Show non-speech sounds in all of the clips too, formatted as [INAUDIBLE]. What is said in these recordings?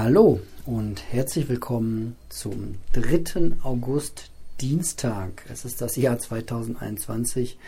Hallo und herzlich willkommen zum 3. August Dienstag. Es ist das Jahr 2021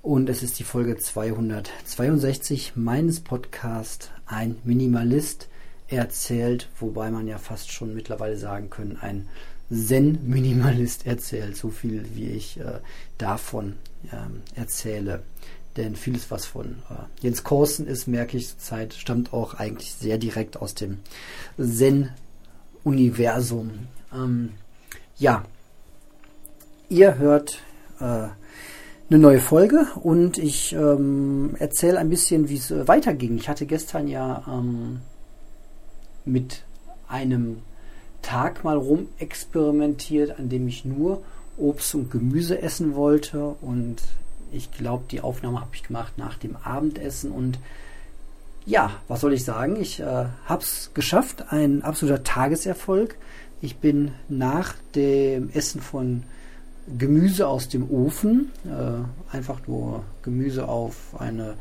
und es ist die Folge 262 meines Podcasts Ein Minimalist erzählt, wobei man ja fast schon mittlerweile sagen können, ein Zen-Minimalist erzählt, so viel wie ich äh, davon ähm, erzähle. Denn vieles, was von äh, Jens Korsen ist, merke ich zurzeit, stammt auch eigentlich sehr direkt aus dem Zen-Universum. Ähm, ja, ihr hört äh, eine neue Folge und ich ähm, erzähle ein bisschen, wie es äh, weiterging. Ich hatte gestern ja ähm, mit einem Tag mal rumexperimentiert, an dem ich nur Obst und Gemüse essen wollte. Und ich glaube, die Aufnahme habe ich gemacht nach dem Abendessen. Und ja, was soll ich sagen? Ich äh, habe es geschafft. Ein absoluter Tageserfolg. Ich bin nach dem Essen von Gemüse aus dem Ofen, äh, einfach nur Gemüse auf eine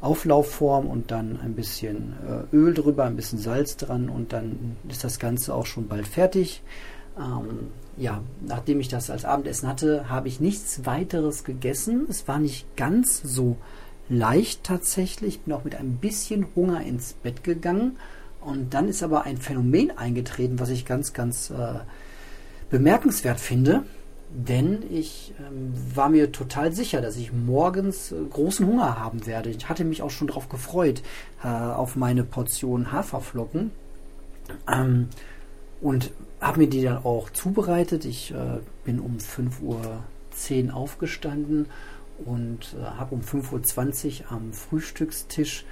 Auflaufform und dann ein bisschen äh, Öl drüber, ein bisschen Salz dran und dann ist das Ganze auch schon bald fertig. Ähm, ja, nachdem ich das als Abendessen hatte, habe ich nichts weiteres gegessen. Es war nicht ganz so leicht tatsächlich. Ich bin auch mit ein bisschen Hunger ins Bett gegangen. Und dann ist aber ein Phänomen eingetreten, was ich ganz, ganz äh, bemerkenswert finde. Denn ich ähm, war mir total sicher, dass ich morgens äh, großen Hunger haben werde. Ich hatte mich auch schon darauf gefreut, äh, auf meine Portion Haferflocken. Ähm, und habe mir die dann auch zubereitet. Ich äh, bin um 5.10 Uhr aufgestanden und äh, habe um 5.20 Uhr am Frühstückstisch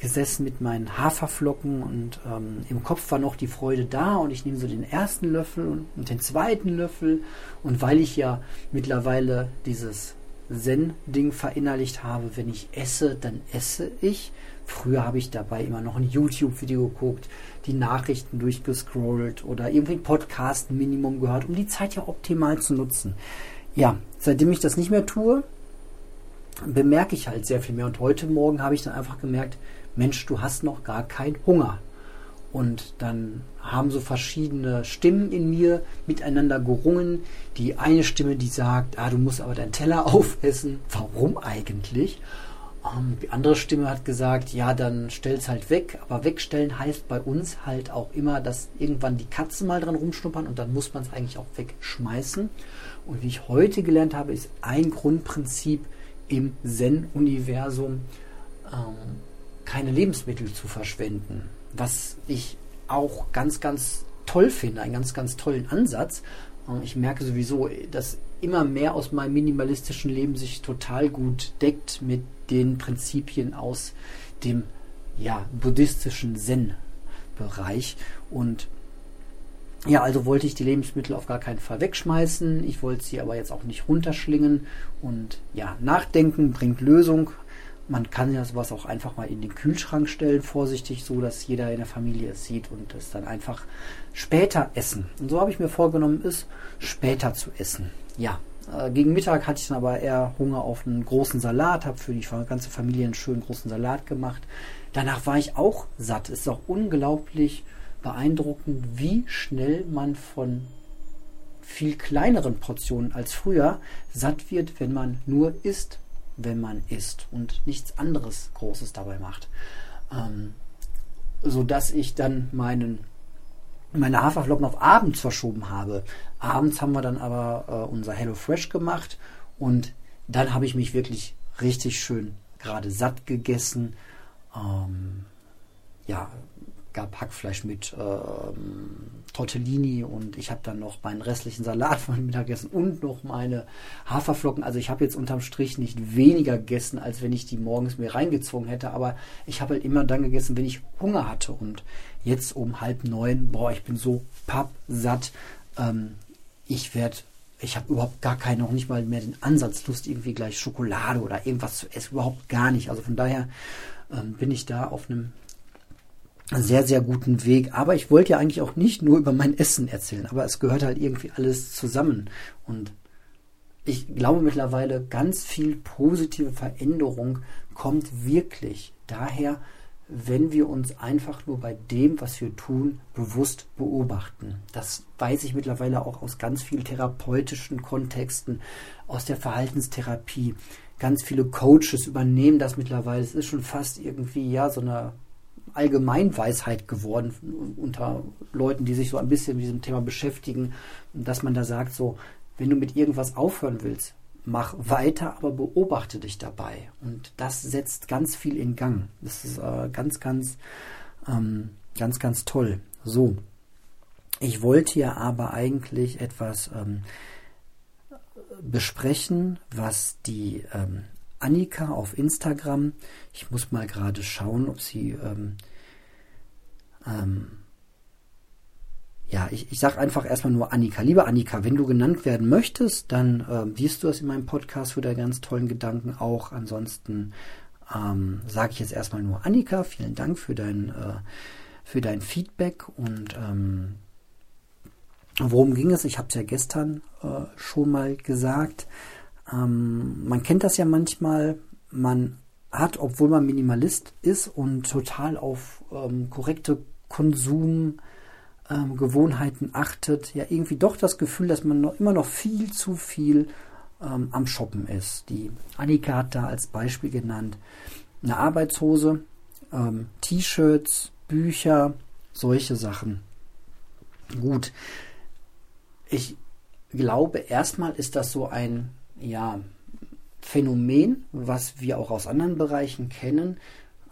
gesessen mit meinen Haferflocken und ähm, im Kopf war noch die Freude da und ich nehme so den ersten Löffel und, und den zweiten Löffel und weil ich ja mittlerweile dieses Zen-Ding verinnerlicht habe, wenn ich esse, dann esse ich. Früher habe ich dabei immer noch ein YouTube-Video geguckt, die Nachrichten durchgescrollt oder irgendwie ein Podcast-Minimum gehört, um die Zeit ja optimal zu nutzen. Ja, seitdem ich das nicht mehr tue, bemerke ich halt sehr viel mehr. Und heute Morgen habe ich dann einfach gemerkt, Mensch, du hast noch gar keinen Hunger. Und dann haben so verschiedene Stimmen in mir miteinander gerungen. Die eine Stimme, die sagt, ah, du musst aber deinen Teller [LAUGHS] aufessen. Warum eigentlich? Ähm, die andere Stimme hat gesagt, ja, dann stell's halt weg. Aber wegstellen heißt bei uns halt auch immer, dass irgendwann die Katzen mal dran rumschnuppern und dann muss man es eigentlich auch wegschmeißen. Und wie ich heute gelernt habe, ist ein Grundprinzip im Zen-Universum, ähm, keine Lebensmittel zu verschwenden. Was ich auch ganz, ganz toll finde, einen ganz, ganz tollen Ansatz. Ich merke sowieso, dass immer mehr aus meinem minimalistischen Leben sich total gut deckt mit den Prinzipien aus dem ja, buddhistischen Zen-Bereich. Und ja, also wollte ich die Lebensmittel auf gar keinen Fall wegschmeißen. Ich wollte sie aber jetzt auch nicht runterschlingen. Und ja, Nachdenken bringt Lösung. Man kann ja sowas auch einfach mal in den Kühlschrank stellen, vorsichtig, so dass jeder in der Familie es sieht und es dann einfach später essen. Und so habe ich mir vorgenommen, es später zu essen. Ja, gegen Mittag hatte ich dann aber eher Hunger auf einen großen Salat, habe für die ganze Familie einen schönen großen Salat gemacht. Danach war ich auch satt. Es ist auch unglaublich beeindruckend, wie schnell man von viel kleineren Portionen als früher satt wird, wenn man nur isst wenn man isst und nichts anderes Großes dabei macht. Ähm, so dass ich dann meinen, meine Haferflocken auf abends verschoben habe. Abends haben wir dann aber äh, unser Hello Fresh gemacht und dann habe ich mich wirklich richtig schön gerade satt gegessen. Ähm, ja, gab Hackfleisch mit ähm, Tortellini und ich habe dann noch meinen restlichen Salat [LAUGHS] von Mittagessen und noch meine Haferflocken. Also ich habe jetzt unterm Strich nicht weniger gegessen, als wenn ich die morgens mir reingezwungen hätte, aber ich habe halt immer dann gegessen, wenn ich Hunger hatte. Und jetzt um halb neun, boah, ich bin so pappsatt. Ähm, ich werde ich habe überhaupt gar keine, noch nicht mal mehr den Ansatz, Lust, irgendwie gleich Schokolade oder irgendwas zu essen. Überhaupt gar nicht. Also von daher ähm, bin ich da auf einem sehr, sehr guten Weg. Aber ich wollte ja eigentlich auch nicht nur über mein Essen erzählen, aber es gehört halt irgendwie alles zusammen. Und ich glaube mittlerweile, ganz viel positive Veränderung kommt wirklich daher, wenn wir uns einfach nur bei dem, was wir tun, bewusst beobachten. Das weiß ich mittlerweile auch aus ganz vielen therapeutischen Kontexten, aus der Verhaltenstherapie. Ganz viele Coaches übernehmen das mittlerweile. Es ist schon fast irgendwie ja so eine Allgemeinweisheit geworden unter Leuten, die sich so ein bisschen mit diesem Thema beschäftigen, dass man da sagt, so, wenn du mit irgendwas aufhören willst, mach weiter, aber beobachte dich dabei. Und das setzt ganz viel in Gang. Das ist äh, ganz, ganz, ähm, ganz, ganz toll. So. Ich wollte ja aber eigentlich etwas ähm, besprechen, was die ähm, Annika auf Instagram, ich muss mal gerade schauen, ob sie ähm, ähm, ja, ich, ich sage einfach erstmal nur Annika. Liebe Annika, wenn du genannt werden möchtest, dann äh, wirst du das in meinem Podcast für deine ganz tollen Gedanken auch. Ansonsten ähm, sage ich jetzt erstmal nur Annika. Vielen Dank für dein, äh, für dein Feedback und ähm, worum ging es? Ich habe es ja gestern äh, schon mal gesagt. Ähm, man kennt das ja manchmal. Man hat, obwohl man Minimalist ist und total auf ähm, korrekte Konsum ähm, Gewohnheiten achtet, ja irgendwie doch das Gefühl, dass man noch immer noch viel zu viel ähm, am Shoppen ist. Die Annika hat da als Beispiel genannt eine Arbeitshose, ähm, T-Shirts, Bücher, solche Sachen. Gut, ich glaube, erstmal ist das so ein ja, Phänomen, was wir auch aus anderen Bereichen kennen.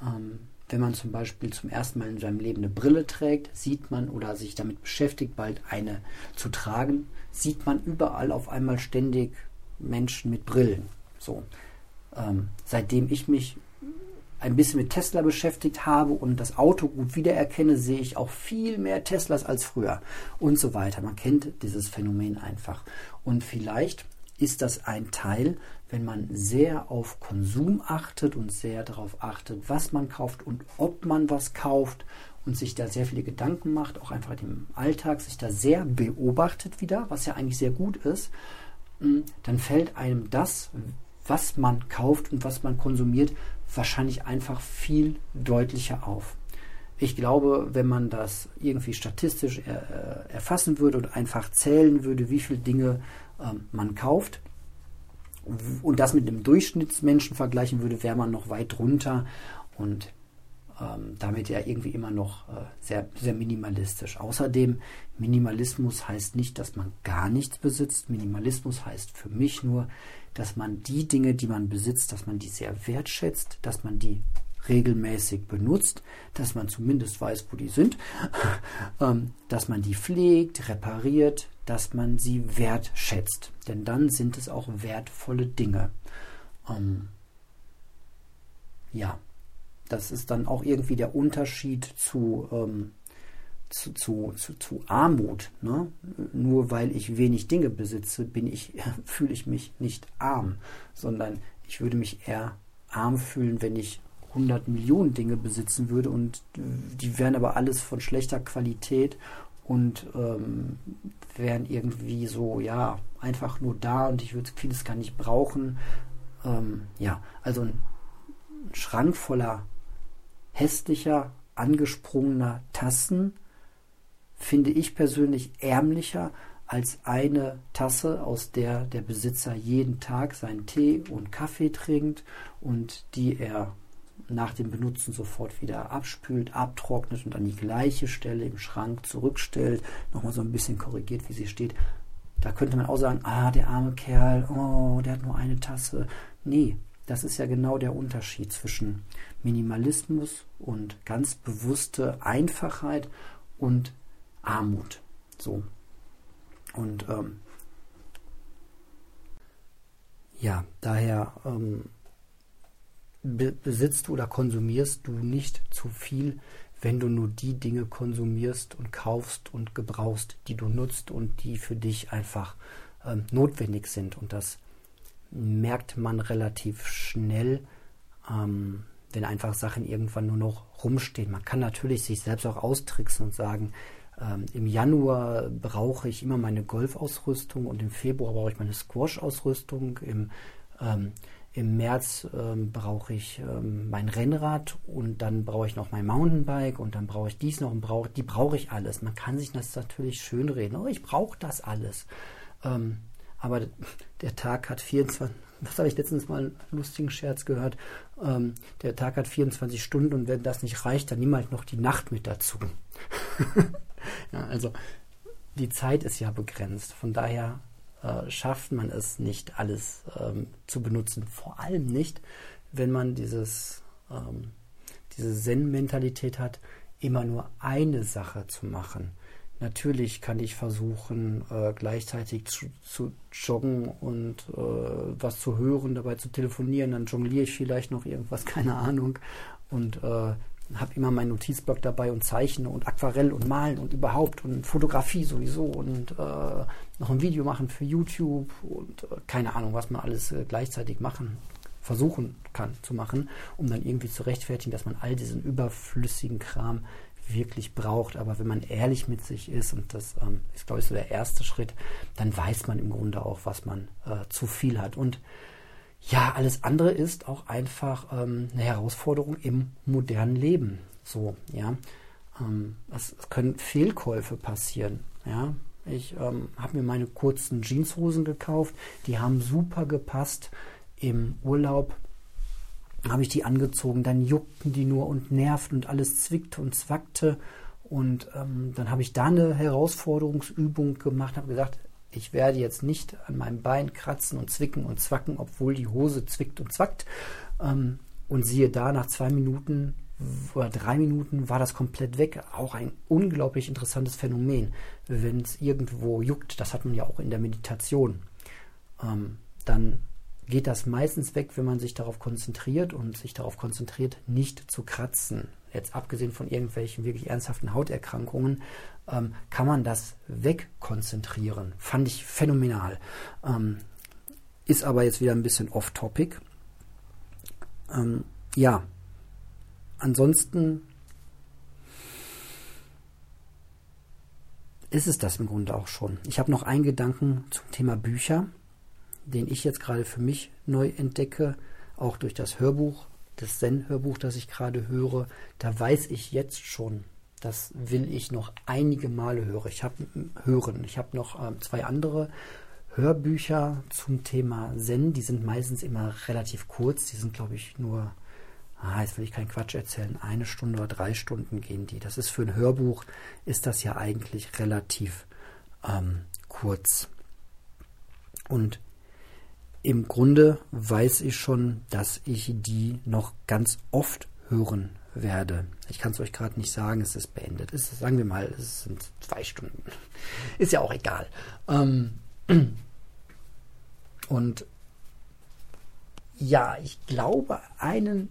Ähm, wenn man zum Beispiel zum ersten Mal in seinem Leben eine Brille trägt, sieht man oder sich damit beschäftigt, bald eine zu tragen, sieht man überall auf einmal ständig Menschen mit Brillen. So. Ähm, seitdem ich mich ein bisschen mit Tesla beschäftigt habe und das Auto gut wiedererkenne, sehe ich auch viel mehr Teslas als früher und so weiter. Man kennt dieses Phänomen einfach. Und vielleicht ist das ein Teil, wenn man sehr auf Konsum achtet und sehr darauf achtet, was man kauft und ob man was kauft und sich da sehr viele Gedanken macht, auch einfach im Alltag sich da sehr beobachtet wieder, was ja eigentlich sehr gut ist, hm, dann fällt einem das, was man kauft und was man konsumiert, wahrscheinlich einfach viel deutlicher auf. Ich glaube, wenn man das irgendwie statistisch er, äh, erfassen würde und einfach zählen würde, wie viele Dinge ähm, man kauft und das mit einem Durchschnittsmenschen vergleichen würde, wäre man noch weit drunter und ähm, damit ja irgendwie immer noch äh, sehr, sehr minimalistisch. Außerdem, Minimalismus heißt nicht, dass man gar nichts besitzt. Minimalismus heißt für mich nur, dass man die Dinge, die man besitzt, dass man die sehr wertschätzt, dass man die regelmäßig benutzt, dass man zumindest weiß, wo die sind, [LAUGHS] ähm, dass man die pflegt, repariert, dass man sie wertschätzt. Denn dann sind es auch wertvolle Dinge. Ähm, ja, das ist dann auch irgendwie der Unterschied zu, ähm, zu, zu, zu, zu, Armut. Ne? Nur weil ich wenig Dinge besitze, bin ich, [LAUGHS] fühle ich mich nicht arm, sondern ich würde mich eher arm fühlen, wenn ich 100 Millionen Dinge besitzen würde und die wären aber alles von schlechter Qualität und ähm, wären irgendwie so, ja, einfach nur da und ich würde vieles gar nicht brauchen. Ähm, ja, also ein Schrank voller hässlicher, angesprungener Tassen finde ich persönlich ärmlicher als eine Tasse, aus der der Besitzer jeden Tag seinen Tee und Kaffee trinkt und die er nach dem Benutzen sofort wieder abspült, abtrocknet und an die gleiche Stelle im Schrank zurückstellt, nochmal so ein bisschen korrigiert, wie sie steht. Da könnte man auch sagen, ah, der arme Kerl, oh, der hat nur eine Tasse. Nee, das ist ja genau der Unterschied zwischen Minimalismus und ganz bewusste Einfachheit und Armut. So. Und ähm, ja, daher ähm, besitzt oder konsumierst du nicht zu viel, wenn du nur die Dinge konsumierst und kaufst und gebrauchst, die du nutzt und die für dich einfach ähm, notwendig sind. Und das merkt man relativ schnell, ähm, wenn einfach Sachen irgendwann nur noch rumstehen. Man kann natürlich sich selbst auch austricksen und sagen, ähm, im Januar brauche ich immer meine Golfausrüstung und im Februar brauche ich meine Squash-Ausrüstung. Im ähm, im März ähm, brauche ich ähm, mein Rennrad und dann brauche ich noch mein Mountainbike und dann brauche ich dies noch und brauche, die brauche ich alles. Man kann sich das natürlich schönreden. Oh, ich brauche das alles. Ähm, aber der Tag hat 24, das habe ich letztens mal einen lustigen Scherz gehört, ähm, der Tag hat 24 Stunden und wenn das nicht reicht, dann nimm halt noch die Nacht mit dazu. [LAUGHS] ja, also die Zeit ist ja begrenzt. Von daher äh, schafft man es nicht, alles ähm, zu benutzen. Vor allem nicht, wenn man dieses, ähm, diese Zen-Mentalität hat, immer nur eine Sache zu machen. Natürlich kann ich versuchen, äh, gleichzeitig zu, zu, joggen und äh, was zu hören, dabei zu telefonieren. Dann jongliere ich vielleicht noch irgendwas, [LAUGHS] keine Ahnung. Und äh, habe immer meinen Notizblock dabei und zeichne und Aquarell und Malen und überhaupt und Fotografie sowieso und äh, noch ein Video machen für YouTube und äh, keine Ahnung, was man alles äh, gleichzeitig machen, versuchen kann zu machen, um dann irgendwie zu rechtfertigen, dass man all diesen überflüssigen Kram wirklich braucht. Aber wenn man ehrlich mit sich ist, und das ähm, ist, glaube ich, so der erste Schritt, dann weiß man im Grunde auch, was man äh, zu viel hat. Und ja, alles andere ist auch einfach ähm, eine Herausforderung im modernen Leben. So, ja. Ähm, es, es, können Fehlkäufe passieren. Ja. Ich ähm, habe mir meine kurzen Jeanshosen gekauft, die haben super gepasst. Im Urlaub habe ich die angezogen, dann juckten die nur und nervten und alles zwickte und zwackte. Und ähm, dann habe ich da eine Herausforderungsübung gemacht, habe gesagt, ich werde jetzt nicht an meinem Bein kratzen und zwicken und zwacken, obwohl die Hose zwickt und zwackt. Ähm, und siehe da, nach zwei Minuten oder drei Minuten war das komplett weg. Auch ein unglaublich interessantes Phänomen. Wenn es irgendwo juckt, das hat man ja auch in der Meditation, ähm, dann geht das meistens weg, wenn man sich darauf konzentriert und sich darauf konzentriert, nicht zu kratzen. Jetzt abgesehen von irgendwelchen wirklich ernsthaften Hauterkrankungen, ähm, kann man das wegkonzentrieren. Fand ich phänomenal. Ähm, ist aber jetzt wieder ein bisschen off-topic. Ähm, ja, ansonsten ist es das im Grunde auch schon. Ich habe noch einen Gedanken zum Thema Bücher, den ich jetzt gerade für mich neu entdecke, auch durch das Hörbuch, das Zen-Hörbuch, das ich gerade höre. Da weiß ich jetzt schon, das will ich noch einige Male hören. Ich habe hören. Ich habe noch ähm, zwei andere Hörbücher zum Thema Zen. Die sind meistens immer relativ kurz. Die sind, glaube ich, nur, ah, jetzt will ich keinen Quatsch erzählen, eine Stunde oder drei Stunden gehen die. Das ist für ein Hörbuch ist das ja eigentlich relativ ähm, kurz. Und im Grunde weiß ich schon, dass ich die noch ganz oft hören werde. Ich kann es euch gerade nicht sagen, es ist beendet. Es ist, sagen wir mal, es sind zwei Stunden. [LAUGHS] Ist ja auch egal. Ähm, [CLEARS THROAT] und ja, ich glaube, einen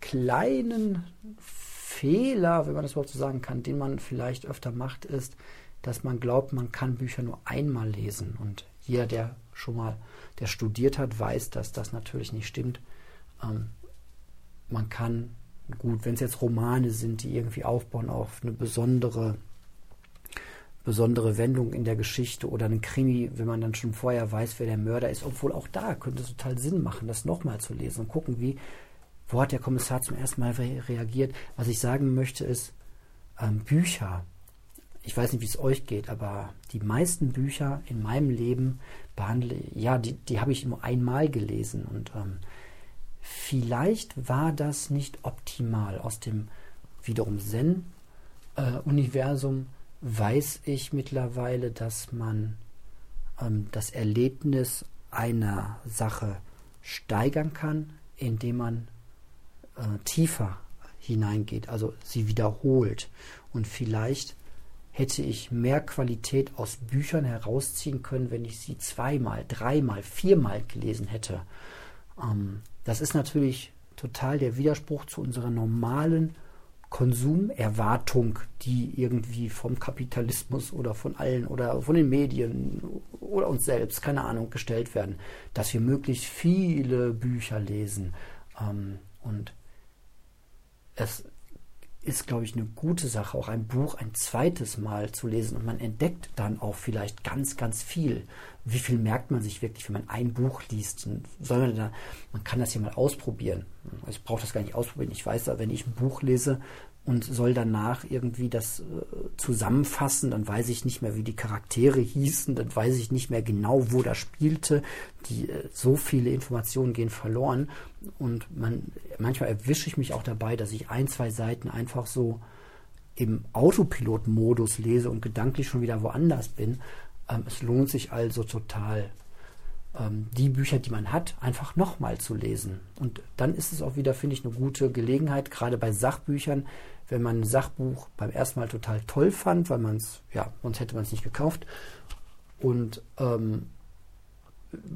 kleinen Fehler, wenn man das überhaupt so sagen kann, den man vielleicht öfter macht, ist, dass man glaubt, man kann Bücher nur einmal lesen. Und jeder, der schon mal, der studiert hat, weiß, dass das natürlich nicht stimmt. Ähm, man kann gut, wenn es jetzt Romane sind, die irgendwie aufbauen auf eine besondere besondere Wendung in der Geschichte oder einen Krimi, wenn man dann schon vorher weiß, wer der Mörder ist, obwohl auch da könnte es total Sinn machen, das nochmal zu lesen und gucken, wie, wo hat der Kommissar zum ersten Mal re reagiert. Was ich sagen möchte ist, ähm, Bücher, ich weiß nicht, wie es euch geht, aber die meisten Bücher in meinem Leben behandle, ja, die, die habe ich nur einmal gelesen und ähm, Vielleicht war das nicht optimal. Aus dem wiederum Zen-Universum weiß ich mittlerweile, dass man ähm, das Erlebnis einer Sache steigern kann, indem man äh, tiefer hineingeht, also sie wiederholt. Und vielleicht hätte ich mehr Qualität aus Büchern herausziehen können, wenn ich sie zweimal, dreimal, viermal gelesen hätte. Ähm, das ist natürlich total der Widerspruch zu unserer normalen Konsumerwartung, die irgendwie vom Kapitalismus oder von allen oder von den Medien oder uns selbst, keine Ahnung, gestellt werden, dass wir möglichst viele Bücher lesen. Ähm, und es ist, glaube ich, eine gute Sache, auch ein Buch ein zweites Mal zu lesen und man entdeckt dann auch vielleicht ganz, ganz viel. Wie viel merkt man sich wirklich, wenn man ein Buch liest? Soll man, da, man kann das ja mal ausprobieren. Ich brauche das gar nicht ausprobieren. Ich weiß, wenn ich ein Buch lese, und soll danach irgendwie das äh, zusammenfassen. Dann weiß ich nicht mehr, wie die Charaktere hießen, dann weiß ich nicht mehr genau, wo das spielte. Die, äh, so viele Informationen gehen verloren und man, manchmal erwische ich mich auch dabei, dass ich ein, zwei Seiten einfach so im Autopilot-Modus lese und gedanklich schon wieder woanders bin. Ähm, es lohnt sich also total, die Bücher, die man hat, einfach nochmal zu lesen. Und dann ist es auch wieder, finde ich, eine gute Gelegenheit, gerade bei Sachbüchern, wenn man ein Sachbuch beim ersten Mal total toll fand, weil man es, ja, sonst hätte man es nicht gekauft und ähm,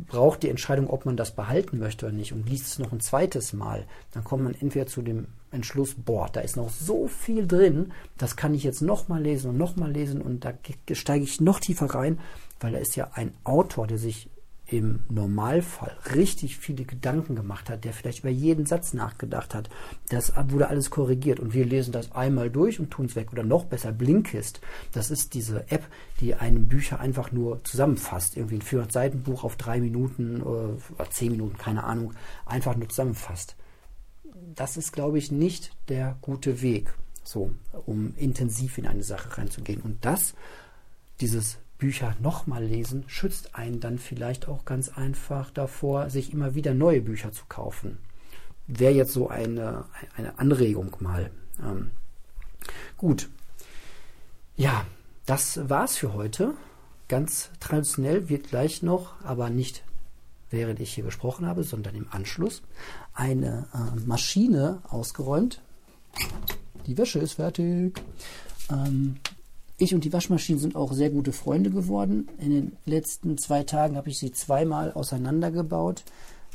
braucht die Entscheidung, ob man das behalten möchte oder nicht und liest es noch ein zweites Mal, dann kommt man entweder zu dem Entschluss, boah, da ist noch so viel drin, das kann ich jetzt nochmal lesen und nochmal lesen und da steige ich noch tiefer rein, weil da ist ja ein Autor, der sich im Normalfall richtig viele Gedanken gemacht hat, der vielleicht über jeden Satz nachgedacht hat, das wurde alles korrigiert und wir lesen das einmal durch und tun es weg. Oder noch besser, Blinkist. Das ist diese App, die einem Bücher einfach nur zusammenfasst. Irgendwie ein 400 Seiten Buch auf drei Minuten oder zehn Minuten, keine Ahnung, einfach nur zusammenfasst. Das ist, glaube ich, nicht der gute Weg, so, um intensiv in eine Sache reinzugehen. Und das, dieses Bücher nochmal lesen, schützt einen dann vielleicht auch ganz einfach davor, sich immer wieder neue Bücher zu kaufen. Wäre jetzt so eine, eine Anregung mal. Ähm, gut. Ja, das war's für heute. Ganz traditionell wird gleich noch, aber nicht während ich hier gesprochen habe, sondern im Anschluss, eine äh, Maschine ausgeräumt. Die Wäsche ist fertig. Ähm, ich und die Waschmaschine sind auch sehr gute Freunde geworden. In den letzten zwei Tagen habe ich sie zweimal auseinandergebaut,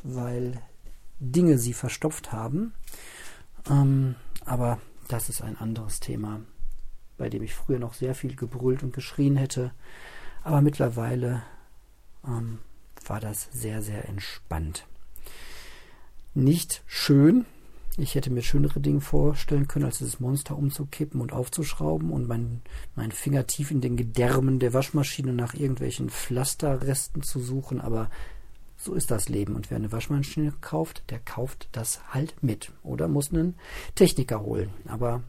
weil Dinge sie verstopft haben. Ähm, aber das ist ein anderes Thema, bei dem ich früher noch sehr viel gebrüllt und geschrien hätte. Aber mittlerweile ähm, war das sehr, sehr entspannt. Nicht schön, ich hätte mir schönere Dinge vorstellen können, als dieses Monster umzukippen und aufzuschrauben und meinen mein Finger tief in den Gedärmen der Waschmaschine nach irgendwelchen Pflasterresten zu suchen, aber so ist das Leben. Und wer eine Waschmaschine kauft, der kauft das halt mit oder muss einen Techniker holen. Aber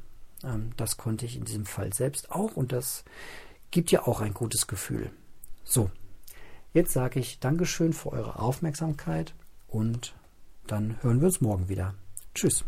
ähm, das konnte ich in diesem Fall selbst auch und das gibt ja auch ein gutes Gefühl. So, jetzt sage ich Dankeschön für eure Aufmerksamkeit und dann hören wir uns morgen wieder. Tschüss.